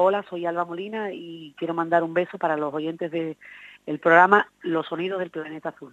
Hola, soy Alba Molina y quiero mandar un beso para los oyentes del de programa Los Sonidos del Planeta Azul.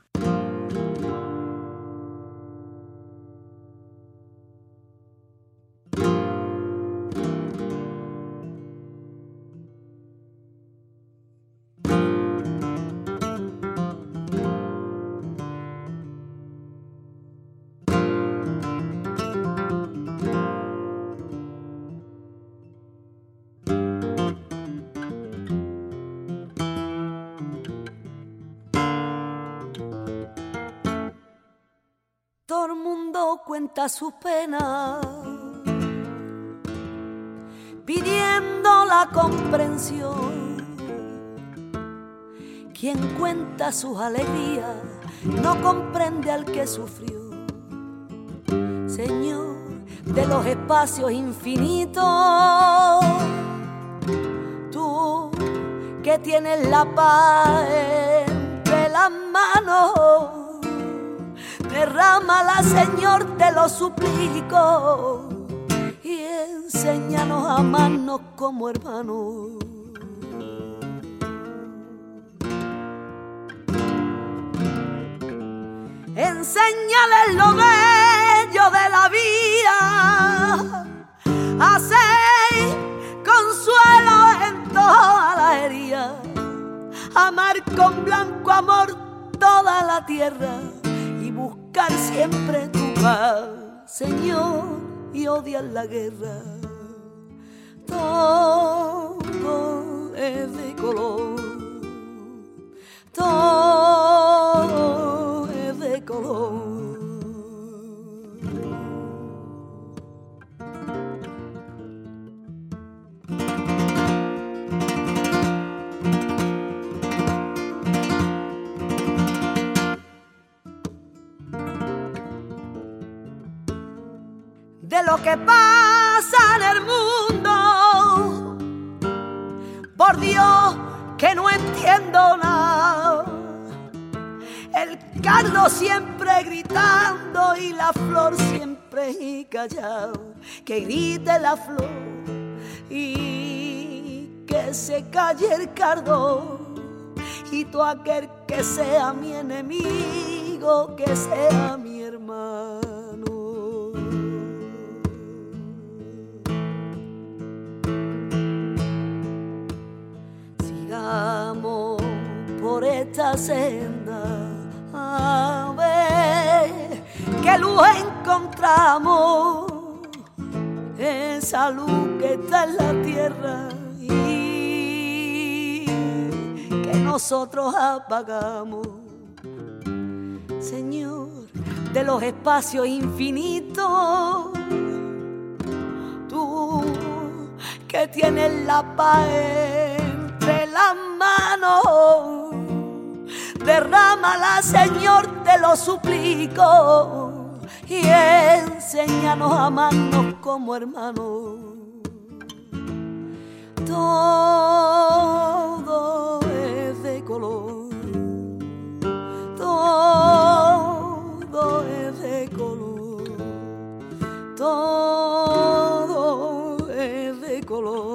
Cuenta su pena, pidiendo la comprensión. Quien cuenta sus alegrías no comprende al que sufrió. Señor de los espacios infinitos, tú que tienes la paz entre las manos Derrámala, Señor, te lo suplico. Y enséñanos a amarnos como hermanos. Enséñale lo bello de la vida. Hacer consuelo en toda la herida. Amar con blanco amor toda la tierra siempre tu paz, Señor, y odiar la guerra. Todo es de color, todo Que grite la flor y que se calle el cardo. Y tú aquel que sea mi enemigo, que sea mi hermano. por esta senda a ver qué luz encontramos, esa luz que está en la tierra y que nosotros apagamos. Señor, de los espacios infinitos, tú que tienes la paz entre las manos derrámala, Señor, te lo suplico, y enséñanos a amarnos como hermanos. Todo es de color, todo es de color, todo es de color,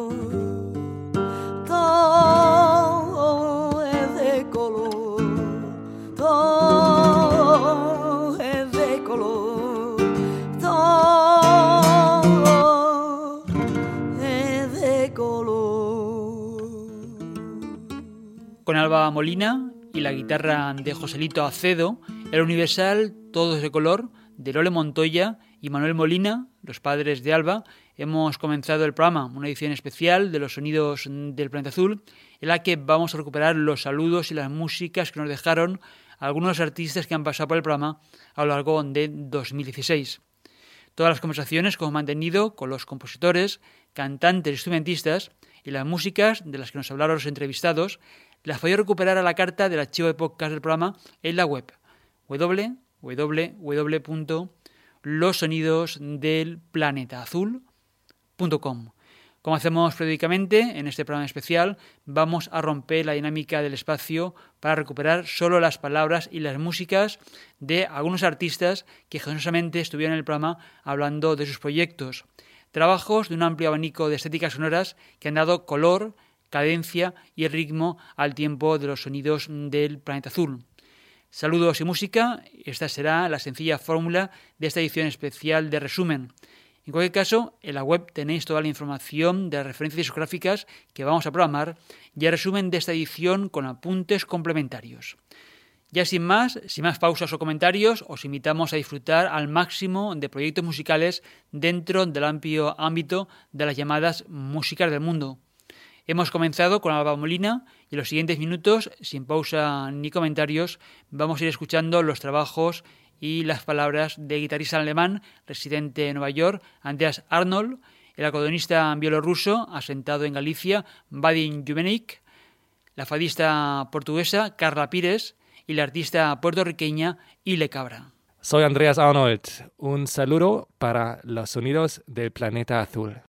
Alba Molina y la guitarra de Joselito Acedo, el Universal Todo es de color de Lole Montoya y Manuel Molina, los padres de Alba, hemos comenzado el programa, una edición especial de los sonidos del planeta azul, en la que vamos a recuperar los saludos y las músicas que nos dejaron algunos artistas que han pasado por el programa a lo largo de 2016. Todas las conversaciones que hemos mantenido con los compositores cantantes, instrumentistas y las músicas de las que nos hablaron los entrevistados las podéis recuperar a la carta del archivo de podcast del programa en la web www.losonidosdelplanetaazul.com. Como hacemos periódicamente en este programa especial, vamos a romper la dinámica del espacio para recuperar solo las palabras y las músicas de algunos artistas que generosamente estuvieron en el programa hablando de sus proyectos. Trabajos de un amplio abanico de estéticas sonoras que han dado color, cadencia y ritmo al tiempo de los sonidos del planeta azul. Saludos y música, esta será la sencilla fórmula de esta edición especial de resumen. En cualquier caso, en la web tenéis toda la información de las referencias discográficas que vamos a programar y el resumen de esta edición con apuntes complementarios. Ya sin más, sin más pausas o comentarios, os invitamos a disfrutar al máximo de proyectos musicales dentro del amplio ámbito de las llamadas músicas del mundo. Hemos comenzado con Alba Molina y en los siguientes minutos, sin pausa ni comentarios, vamos a ir escuchando los trabajos y las palabras de guitarrista alemán residente en Nueva York, Andreas Arnold, el acordeonista bielorruso asentado en Galicia, Vadim Jumenik, la fadista portuguesa Carla Pires y la artista puertorriqueña Ile Cabra. Soy Andreas Arnold. Un saludo para los sonidos del planeta azul.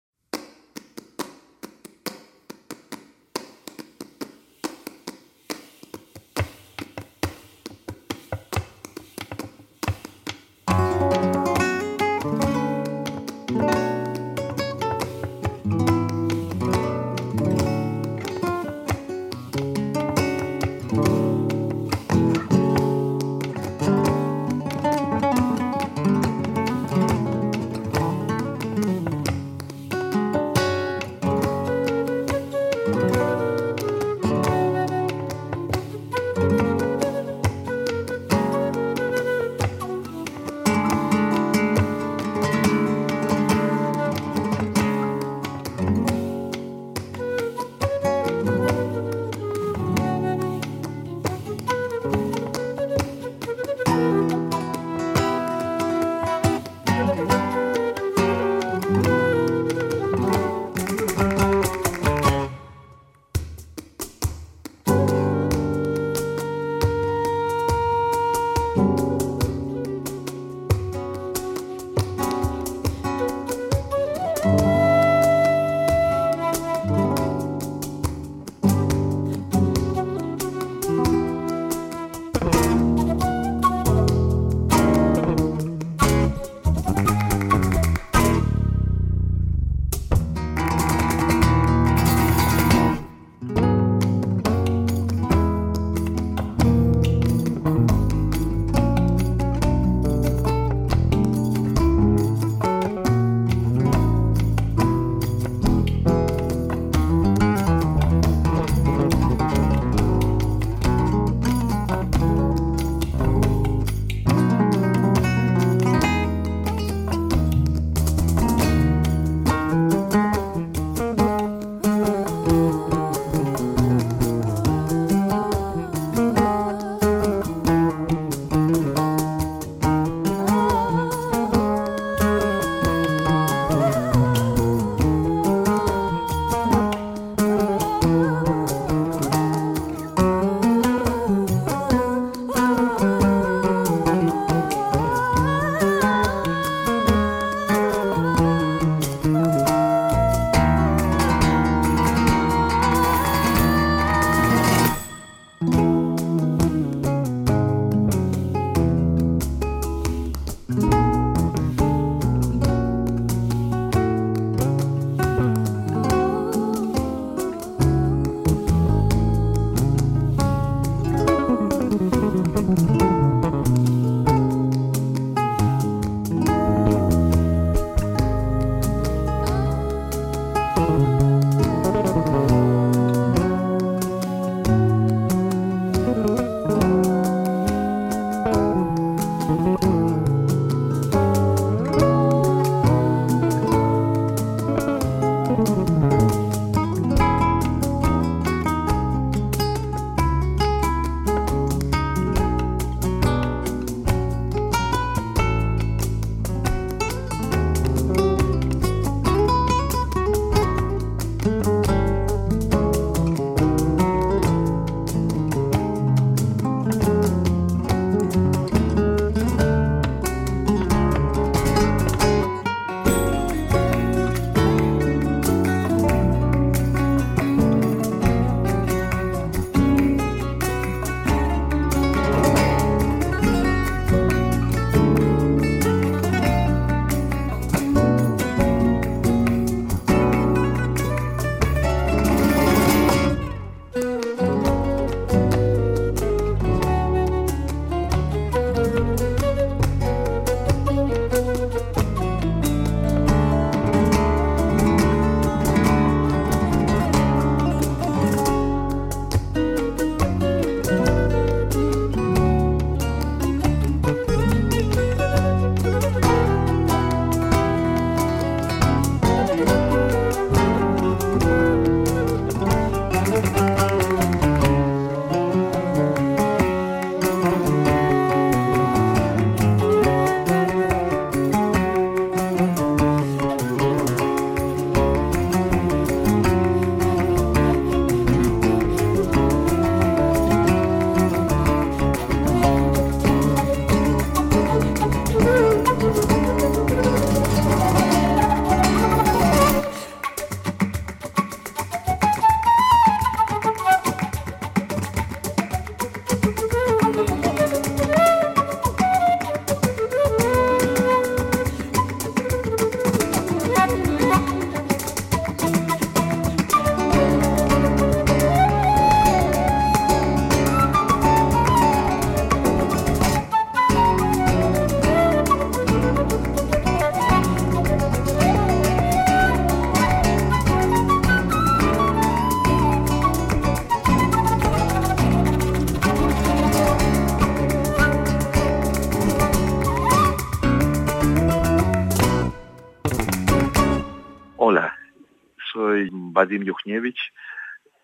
Vadim Yuchnievich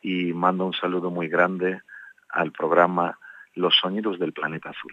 y mando un saludo muy grande al programa Los Sonidos del Planeta Azul.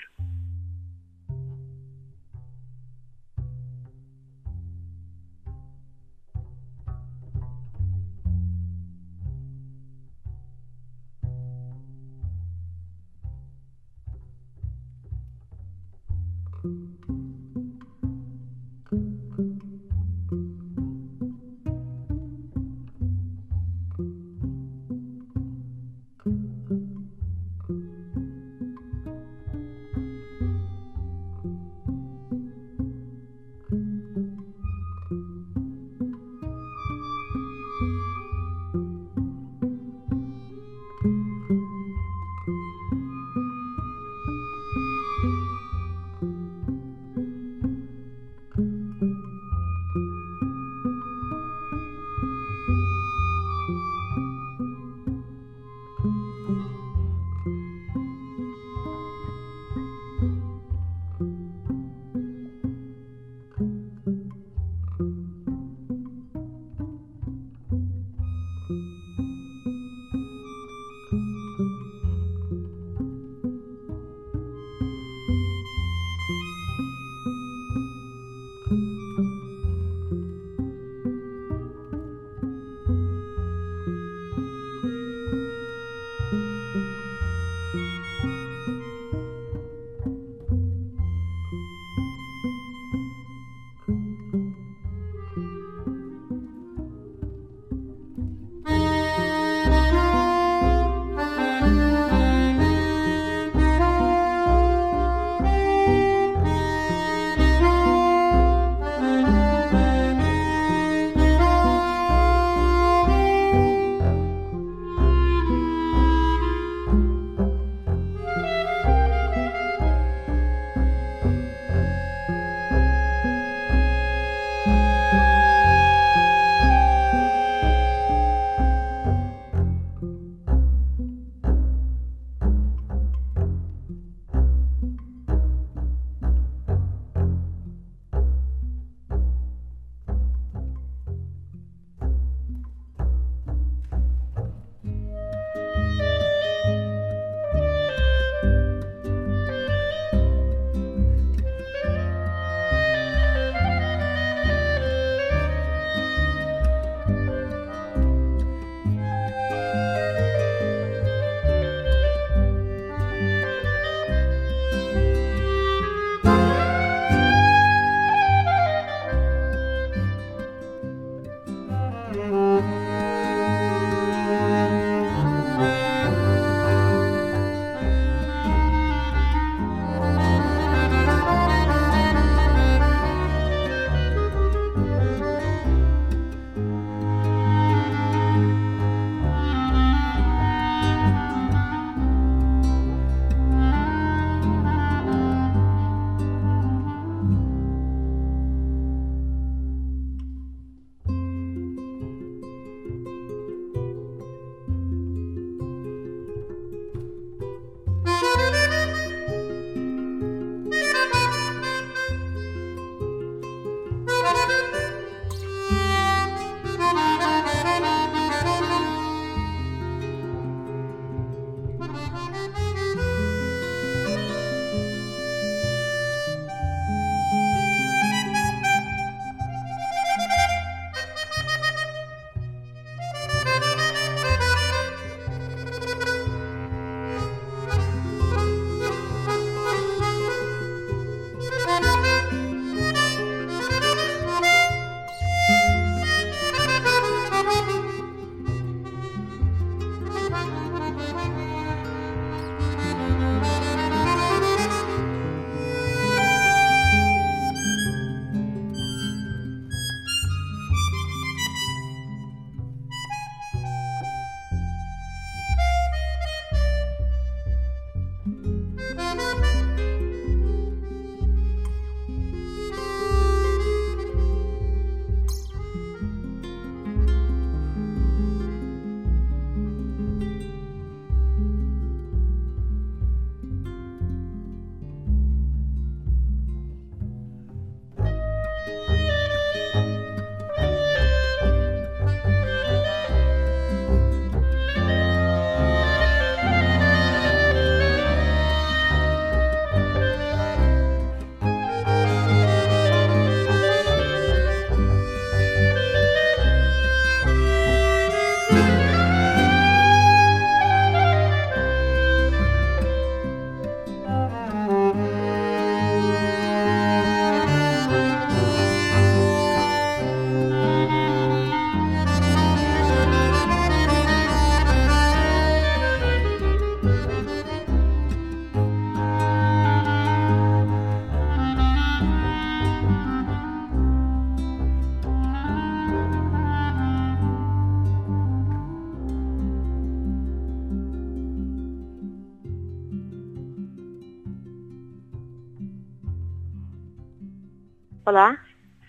Olá,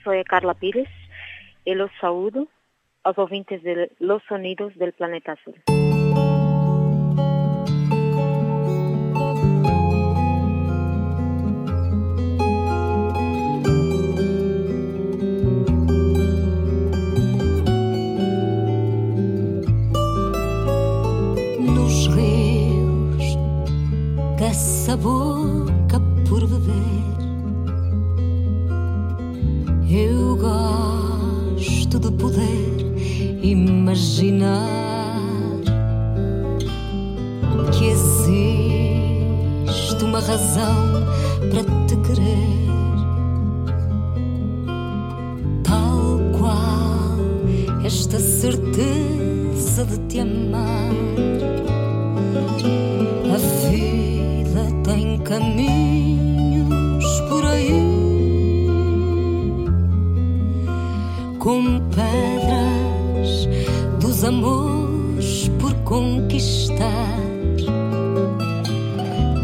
sou a Carla Pires e los saúdo aos ouvintes de Los Sonidos del Planeta Azul. Nos rios dessa boca imaginar que existe uma razão para te querer. Tal qual esta certeza de te amar. A vida tem caminhos por aí com pedras dos amores por conquistar.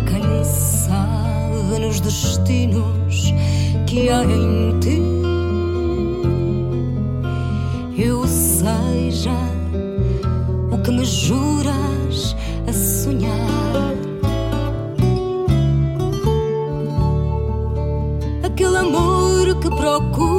Quem sabe nos destinos que há em ti? Eu seja o que me juras a sonhar. Aquele amor que procuras,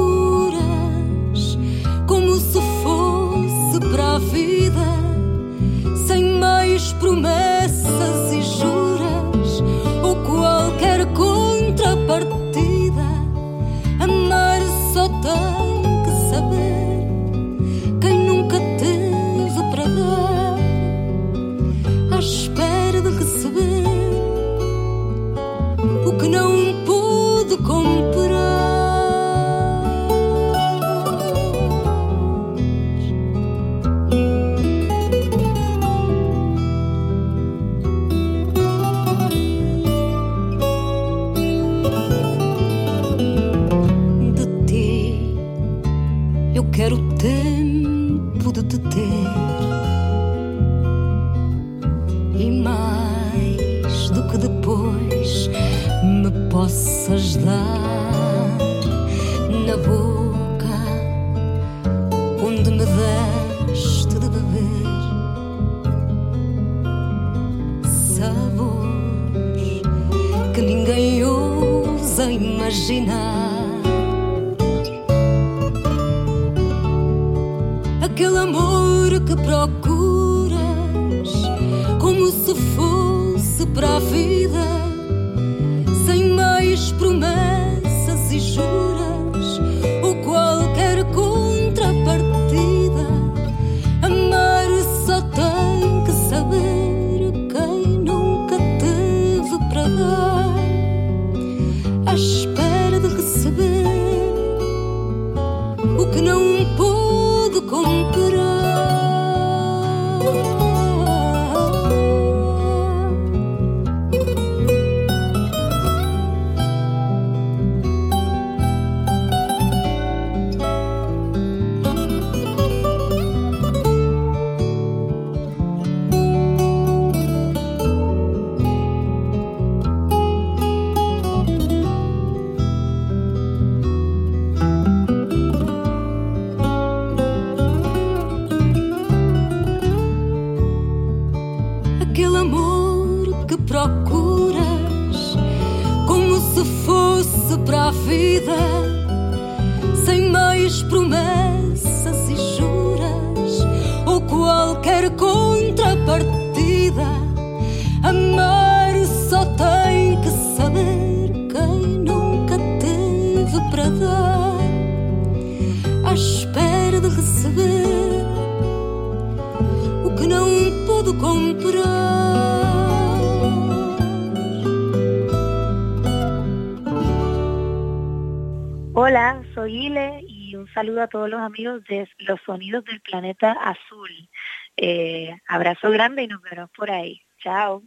saludo a todos los amigos de Los Sonidos del Planeta Azul. Eh, abrazo grande y nos vemos por ahí. Chao.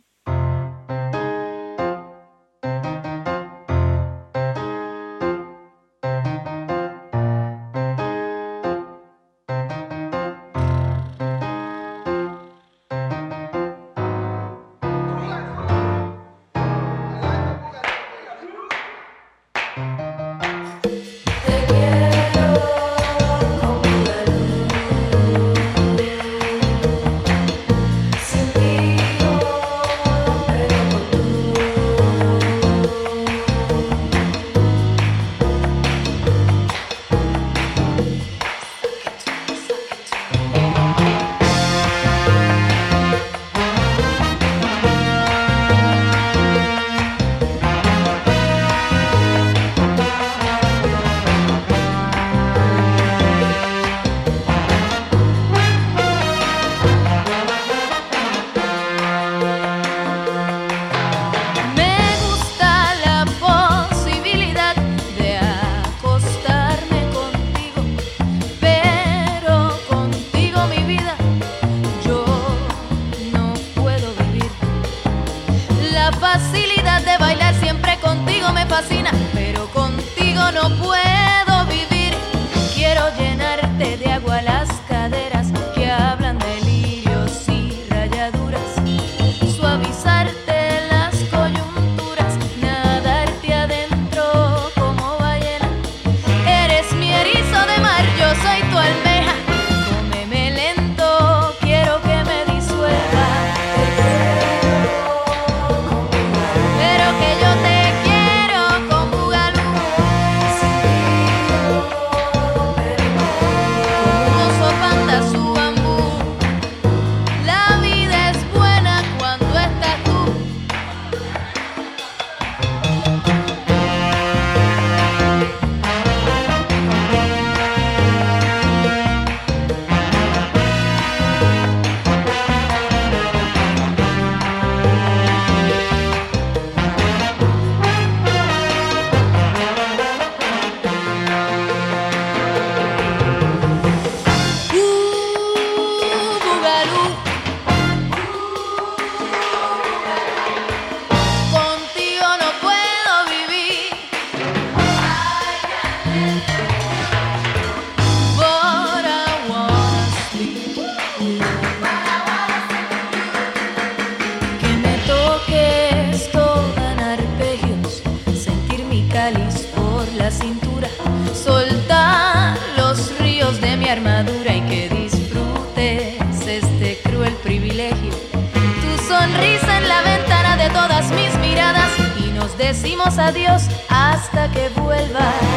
Decimos adiós hasta que vuelvas.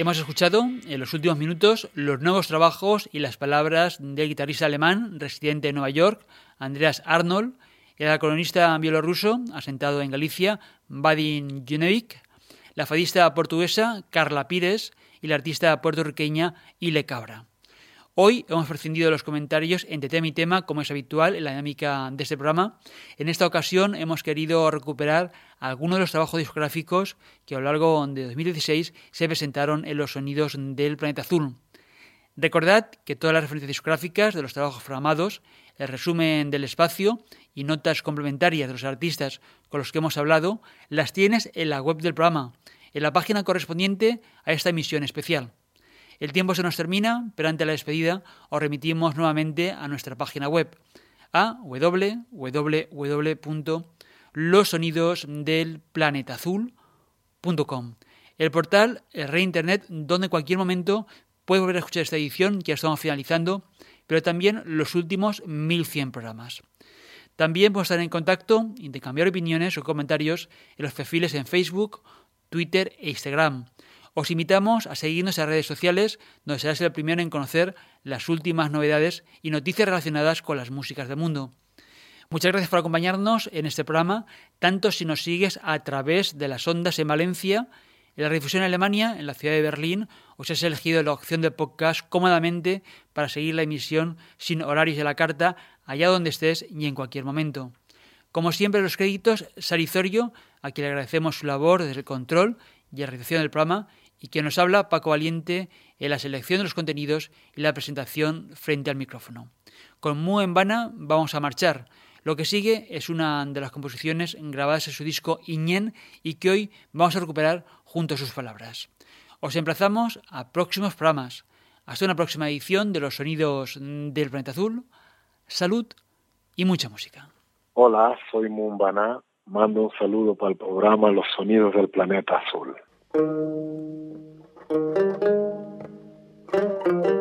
Hemos escuchado en los últimos minutos los nuevos trabajos y las palabras del guitarrista alemán residente en Nueva York, Andreas Arnold, el colonista bielorruso asentado en Galicia, Vadim Junevic, la fadista portuguesa Carla Pires y la artista puertorriqueña Ile Cabra. Hoy hemos prescindido de los comentarios entre tema y tema, como es habitual en la dinámica de este programa. En esta ocasión hemos querido recuperar algunos de los trabajos discográficos que a lo largo de 2016 se presentaron en los sonidos del planeta azul. Recordad que todas las referencias discográficas de los trabajos programados, el resumen del espacio y notas complementarias de los artistas con los que hemos hablado, las tienes en la web del programa, en la página correspondiente a esta emisión especial. El tiempo se nos termina, pero ante la despedida os remitimos nuevamente a nuestra página web, a www.losonidosdelplanetazul.com. El portal el Rey Internet donde en cualquier momento puedes volver a escuchar esta edición que ya estamos finalizando, pero también los últimos 1100 programas. También podemos estar en contacto, intercambiar opiniones o comentarios en los perfiles en Facebook, Twitter e Instagram. Os invitamos a seguirnos en redes sociales, donde serás el primero en conocer las últimas novedades y noticias relacionadas con las músicas del mundo. Muchas gracias por acompañarnos en este programa, tanto si nos sigues a través de las ondas en Valencia, en la difusión en Alemania, en la ciudad de Berlín, o si has elegido la opción de podcast cómodamente para seguir la emisión sin horarios de la carta, allá donde estés y en cualquier momento. Como siempre, los créditos, Sarizorio, a quien le agradecemos su labor desde el control y la realización del programa, y que nos habla Paco Valiente en la selección de los contenidos y la presentación frente al micrófono. Con Mu en Vana vamos a marchar. Lo que sigue es una de las composiciones grabadas en su disco Iñén y que hoy vamos a recuperar junto a sus palabras. Os emplazamos a próximos programas. Hasta una próxima edición de Los Sonidos del Planeta Azul. Salud y mucha música. Hola, soy Mumbana. Mando un saludo para el programa Los Sonidos del Planeta Azul. thank you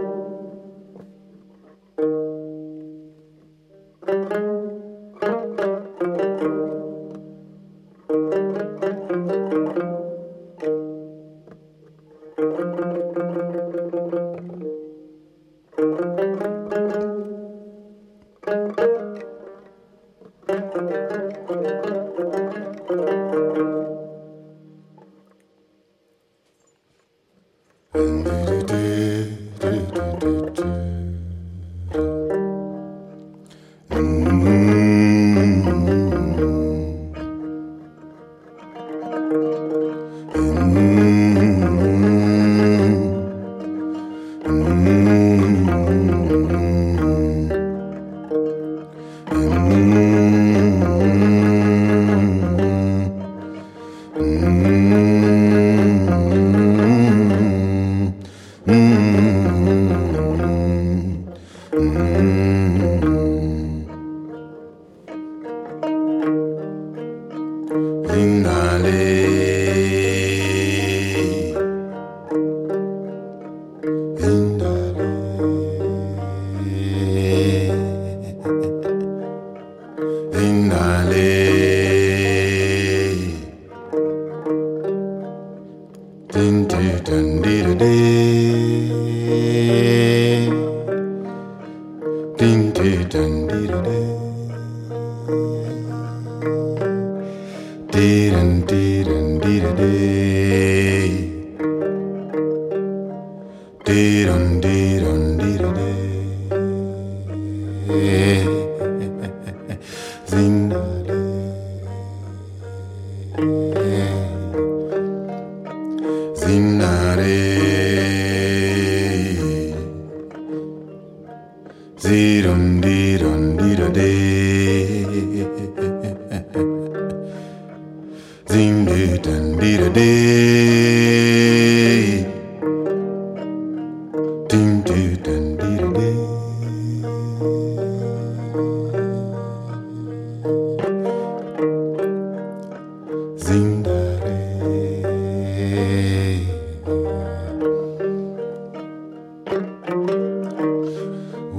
zindare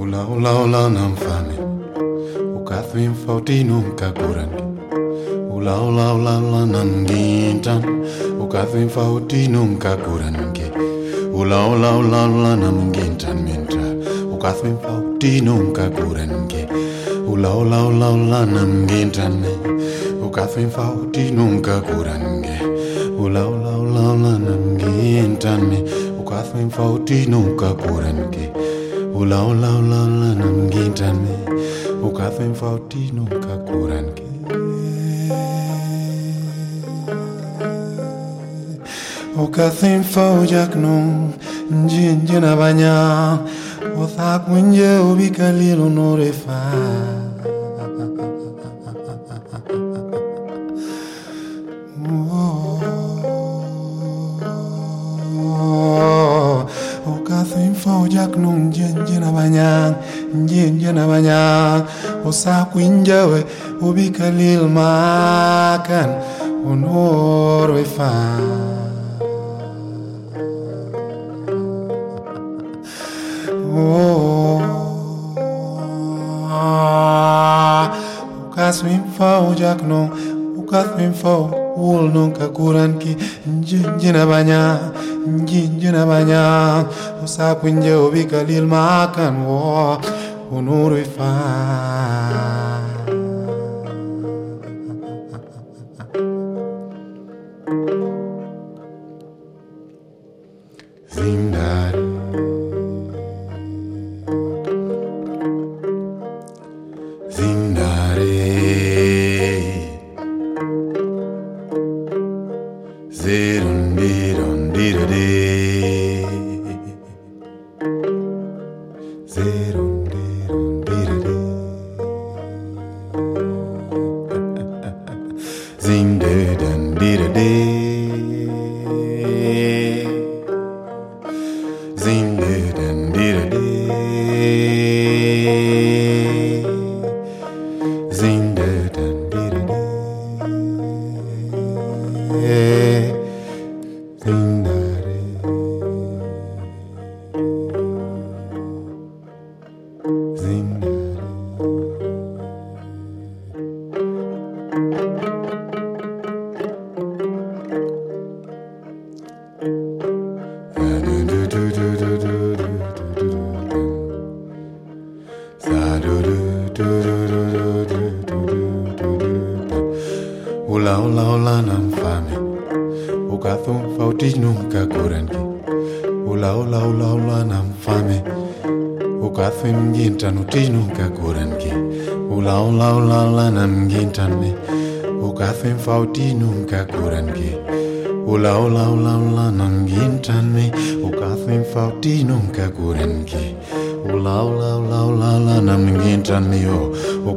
Ula ula ula namfane Ukathwin fautinum kakurani Ula ula ula ula nangintan Ukathwin fautinum kakurange Ula ula ula ula nangintan minta Ukathwin fautinum kakurange Ula ula ula ula nangintan minta Ukathu infauti nunca curangue Ula ula ula ula nangi entame Ukathu infauti nunca curangue Ula ula ula ula nangi entame Ukathu infauti nunca curangue Ukathu infaujac nun Njinjina banya. Uthak mwenje ubikalil unorefa njinje na banya osakwinjawe ubikalil makan unorwefa oh, ah, ukaswimfa ujakno ukaswimfa Ul nunca curan ki njinjina banya njinjina banya usakwinje ubikalil makan wo unuru ifaa Zinda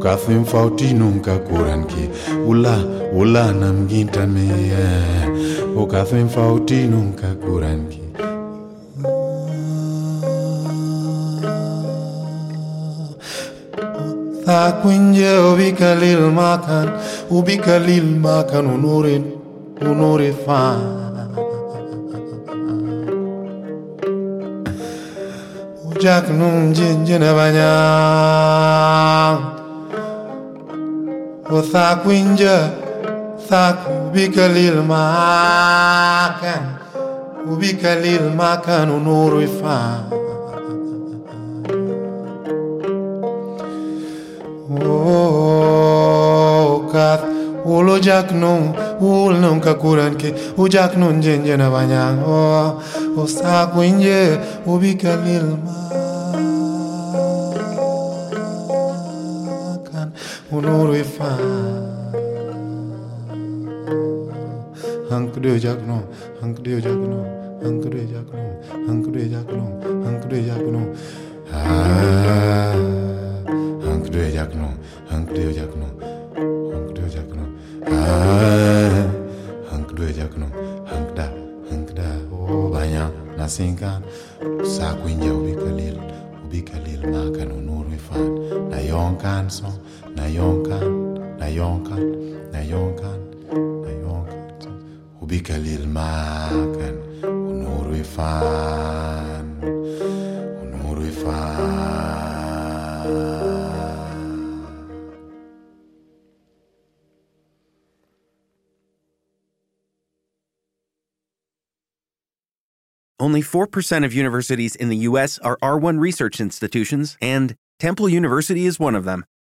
nunca hacen falta y ula ula nam gintane o que hacen falta y nunca curan que Takwinje ubikalil makan ubikalil makan unurin unurin fan Jack num jin jin abanyang وثاق وينجا ثاق وبك للمكان وبك للمكان ونور وفاق Kath, ulo jak nung, ul nung kakuran ke, u jak nun jenjena banyang, oh, o, o sak winje, ubi. Hungry Jacono, Hungry Jacono, Hungry Jacono, Hungry Jacono, Hungry Jacono, Hungry Jacono, Hungry Jacono, Hungry Jacono, Hungry Jacono, Hungda, Hungda, oh, Banya, Nasinka, Sakwinja, Ubikalil, Ubikalil, Makan, Unur, we find Nayonkan song, Nayonkan, Nayonkan, Nayonkan. Unuru ifan, unuru ifan. Only 4% of universities in the U.S. are R1 research institutions, and Temple University is one of them.